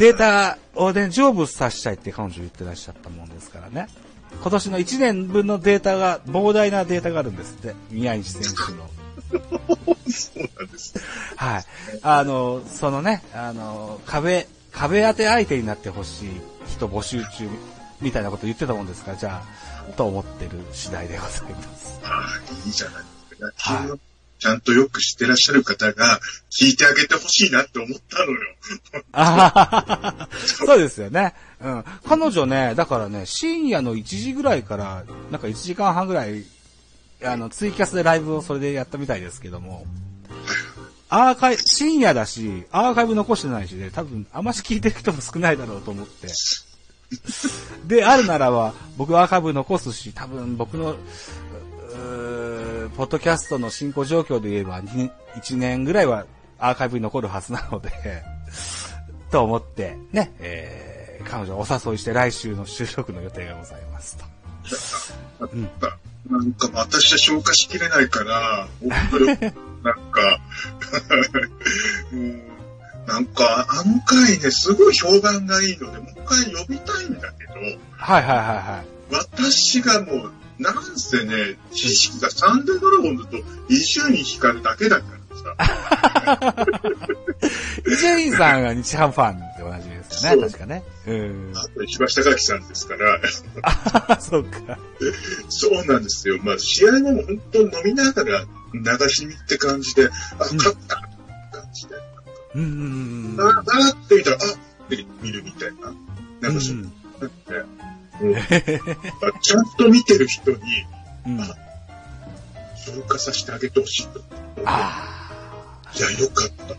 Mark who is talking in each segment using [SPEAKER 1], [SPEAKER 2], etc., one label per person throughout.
[SPEAKER 1] データをね、成仏させたいって彼女言ってらっしゃったもんですからね。今年の1年分のデータが、膨大なデータがあるんですって。宮市選手の。
[SPEAKER 2] そうなんです。
[SPEAKER 1] はい。あの、そのね、あの、壁、壁当て相手になってほしい人募集中みたいなこと言ってたもんですから、じゃあ、と思ってる次第でございます。
[SPEAKER 2] ああ、いいじゃないですか。野球をちゃんとよく知ってらっしゃる方が聞いてあげてほしいなって思ったのよ。
[SPEAKER 1] あそうですよね。うん。彼女ね、だからね、深夜の1時ぐらいから、なんか1時間半ぐらい、あの、ツイキャスでライブをそれでやったみたいですけども、アーカイブ、深夜だし、アーカイブ残してないしで、多分、あまし聞いてる人も少ないだろうと思って。で、あるならば、僕はアーカイブ残すし、多分僕の、ポッドキャストの進行状況で言えば、1年ぐらいはアーカイブに残るはずなので、と思って、ね、えー、彼女をお誘いして来週の収録の予定がございますと。うん。
[SPEAKER 2] なんか私は消化しきれないから、なんか、うんなんかあの回ね、すごい評判がいいので、もう一回呼びたいんだけど、
[SPEAKER 1] はいはいはいはい。
[SPEAKER 2] 私がもう、なんせね、知識がサンデードラゴンズと伊集院光だけだからさ。
[SPEAKER 1] 伊集院さんが日ハムファンって同じですよね、確かね。うん。
[SPEAKER 2] あと石橋貴樹さんですから、
[SPEAKER 1] あ、そうか。
[SPEAKER 2] そうなんですよ。まあ、試合後も本当に飲みながら流し見って感じで、あ、勝ったって感じで。
[SPEAKER 1] うんうん
[SPEAKER 2] ああーって見たら、あって見るみたいな。
[SPEAKER 1] うん。
[SPEAKER 2] なんかそうう、
[SPEAKER 1] ん
[SPEAKER 2] なんかねうんあちゃんと見てる人に
[SPEAKER 1] うん。
[SPEAKER 2] 消化させてあげてほしいと。
[SPEAKER 1] あ
[SPEAKER 2] いや、よかった。
[SPEAKER 1] あ。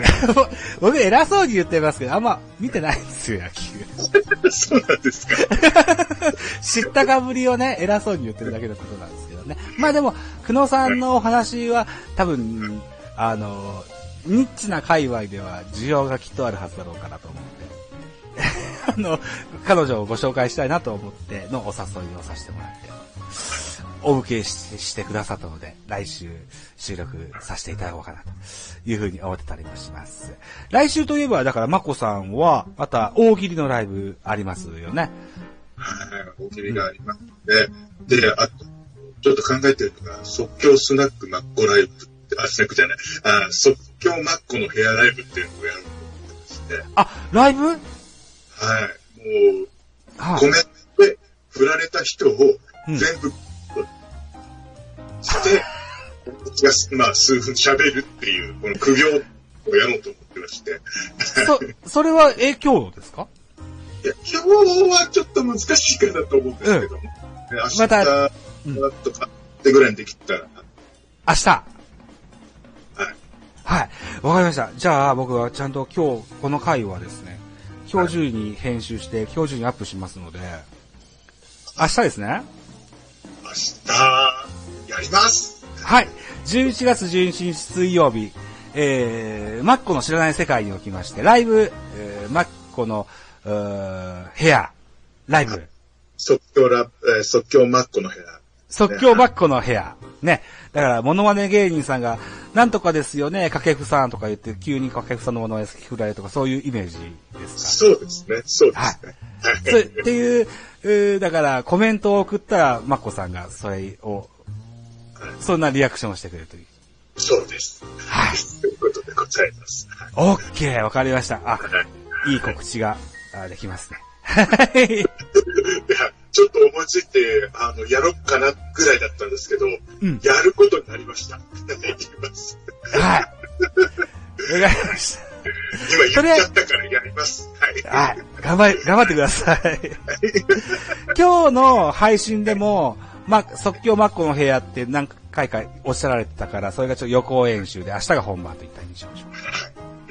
[SPEAKER 1] 僕偉そうに言ってますけど、あんま見てないんですよ、野球。
[SPEAKER 2] そうなんですか。
[SPEAKER 1] 知ったかぶりをね、偉そうに言ってるだけのことなんですけどね。まあでも、久野さんのお話は、多分、あの、ニッチな界隈では需要がきっとあるはずだろうかなと思って。あの、彼女をご紹介したいなと思ってのお誘いをさせてもらって、お受けししてくださったので、来週収録させていただこうかなというふうに思ってたりもします。来週といえば、だから、まこさんは、また大喜利のライブありますよね。
[SPEAKER 2] はい、大喜利がありますので、で、あと、ちょっと考えてるのが、即興スナックマッコライブって、あ、スナックじゃない、あ、即興マッコのヘアライブっていうのをやると思ってまして、
[SPEAKER 1] あ、ライブ？
[SPEAKER 2] はい、もう、
[SPEAKER 1] はい。
[SPEAKER 2] コメントで振られた人を
[SPEAKER 1] うん。
[SPEAKER 2] 全部、して、私が、まあ、数分喋るっていう、この苦行をやろうと思ってまして、
[SPEAKER 1] そ、それは影響ですか？
[SPEAKER 2] いや、今日はちょっと難しいかなと思うんですけども、ね。明日
[SPEAKER 1] またうん。
[SPEAKER 2] とかってぐらいにできたら、
[SPEAKER 1] 明日？
[SPEAKER 2] はい。
[SPEAKER 1] はい。わかりました。じゃあ、僕はちゃんと今日、この回はですね、今日中に編集して、今日中にアップしますので、明日ですね。
[SPEAKER 2] 明日、やります
[SPEAKER 1] はい。11月11日水曜日、えー、マッコの知らない世界におきまして、ライブ、えー、マッコの、うーヘア、ライブ、
[SPEAKER 2] 即興ラップ、えー即興マッコの部屋。
[SPEAKER 1] 即興マッコのヘア。ね。だから、モノマネ芸人さんが、なんとかですよね、掛布さんとか言って、急に掛布さんのモノマネ振られるとか、そういうイメージです
[SPEAKER 2] そうですね、そうですね。
[SPEAKER 1] か。そうっていう、うーだから、コメントを送ったら、マッコさんが、それを、そんなリアクションをしてくれるという。
[SPEAKER 2] そうです。
[SPEAKER 1] はい。
[SPEAKER 2] ということでございます。はい
[SPEAKER 1] オッケー、わかりました。あ、
[SPEAKER 2] はい
[SPEAKER 1] いい告知があできますね。はい。
[SPEAKER 2] ちょっと思いついて、あの、やろっかなぐらいだったんですけど、
[SPEAKER 1] うん。
[SPEAKER 2] やることになりました。
[SPEAKER 1] はい。わかりました。
[SPEAKER 2] 今言っちゃったからやります。はい。
[SPEAKER 1] はい。頑張り、頑張ってください。今日の配信でも、ま、即興マッコの部屋って何回かおっしゃられてたから、それがちょっと予行演習で、明日が本番といった印象しまし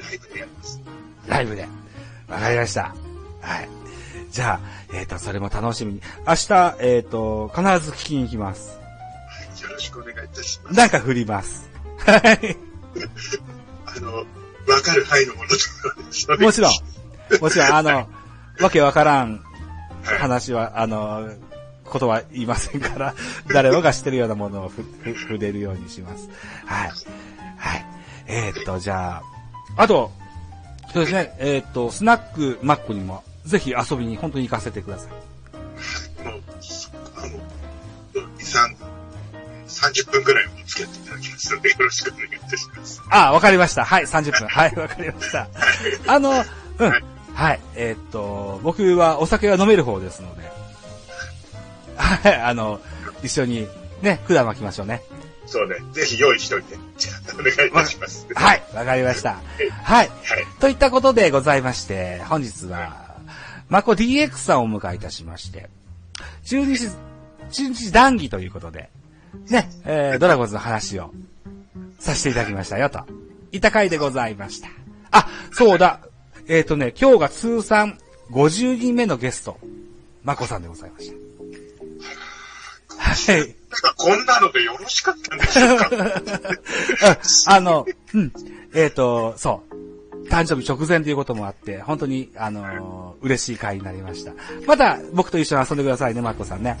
[SPEAKER 2] ライブでやります。
[SPEAKER 1] た。ライブで。わかりました。はい。じゃあ、えっ、と、それも楽しみに。明日、えっ、と、必ず聞きに行きます。
[SPEAKER 2] よろしくお願いいたします。
[SPEAKER 1] なんか振ります。はい。
[SPEAKER 2] あの、わかる範囲のものとか
[SPEAKER 1] もちろん。もちろん、あの、わけわからん
[SPEAKER 2] はい。
[SPEAKER 1] 話は、あの、ことは言いませんから、誰もが知ってるようなものをふ、ふ、触れるようにします。はい。はい。えー、っと、じゃあ、あと、そうですね、えっ、と、スナックマックにも、ぜひ遊びに本当に行かせてください。
[SPEAKER 2] あの、あの、2、3、30分ぐらいお付き合っていただきますので、よろしくお願いいたします。
[SPEAKER 1] あ、わかりました。はい、30分。はい、わかりました。あの、うん。はい、えっ、と、僕はお酒が飲める方ですので、はい、あの、一緒にね、管巻きましょうね。
[SPEAKER 2] そうね、ぜひ用意しといて。じゃあ、お願いいたします。
[SPEAKER 1] はい、わかりました。はい。
[SPEAKER 2] はい。
[SPEAKER 1] といったことでございまして、本日は、マコ DX さんをお迎えいたしまして、中日、中日談義ということで、ね、えー、ドラゴンズの話をさせていただきましたよ、と。いった回でございました。あ、そうだ。えっ、とね、今日が通算50人目のゲスト、マコさんでございました。はい。
[SPEAKER 2] なんかこんなのでよろしかったんでしょうか
[SPEAKER 1] あの、うん。えっ、と、そう。誕生日直前ということもあって、本当に、あのー嬉しい回になりました。また、僕と一緒に遊んでくださいね、マッコさんね。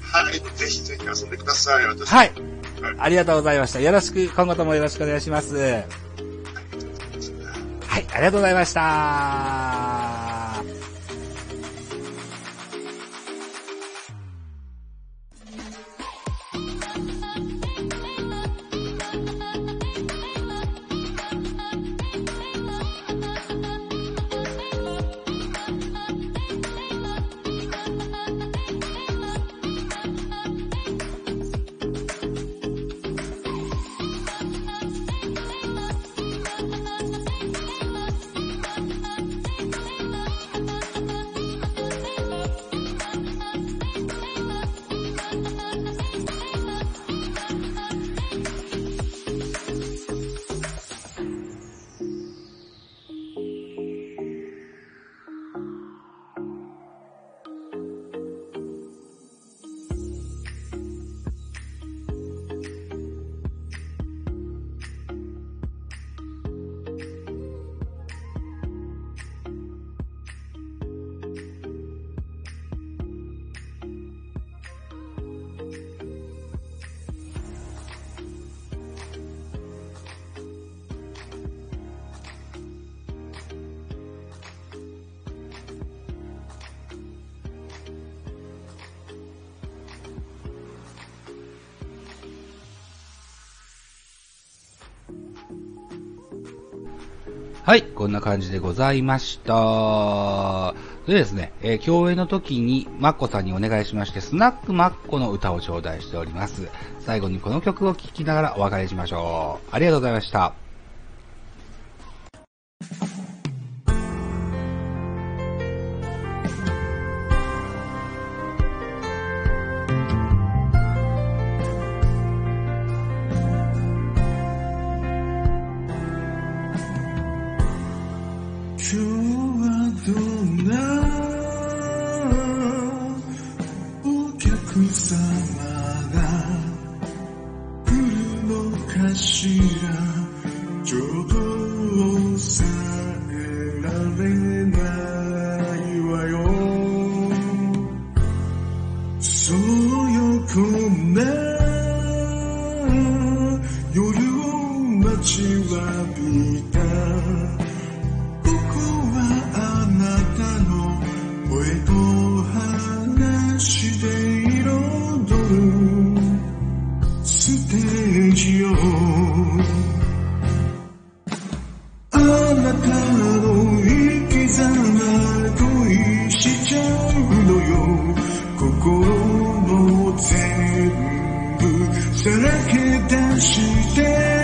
[SPEAKER 2] はい。ぜひぜひ遊んでください。私。
[SPEAKER 1] はい。
[SPEAKER 2] はい。
[SPEAKER 1] ありがとうございました。よろしく、今後ともよろしくお願いします。はい、ありがとうございました。はい、こんな感じでございました。でですね、えー共演の時にマッコさんにお願いしまして、スナックマッコの歌を頂戴しております。最後にこの曲を聴きながらお別れしましょう。ありがとうございました。
[SPEAKER 3] Some. naked and she did.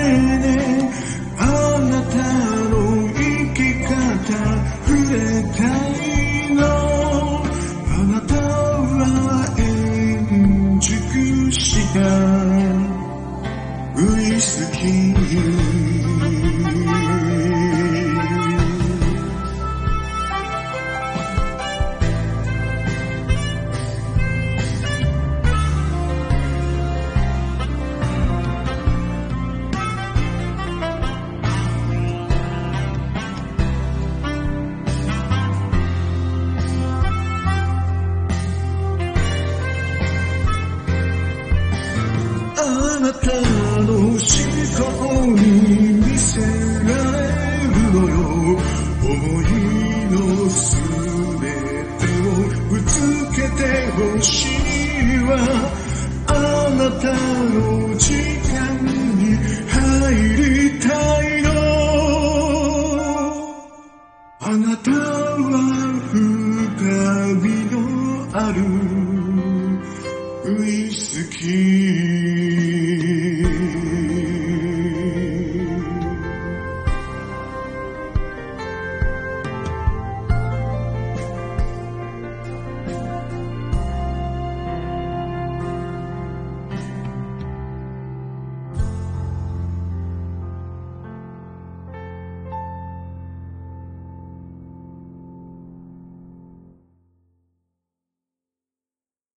[SPEAKER 3] なたの思考に見せられるのよ思いのすべてをぶつけてほしいわ。あなたの力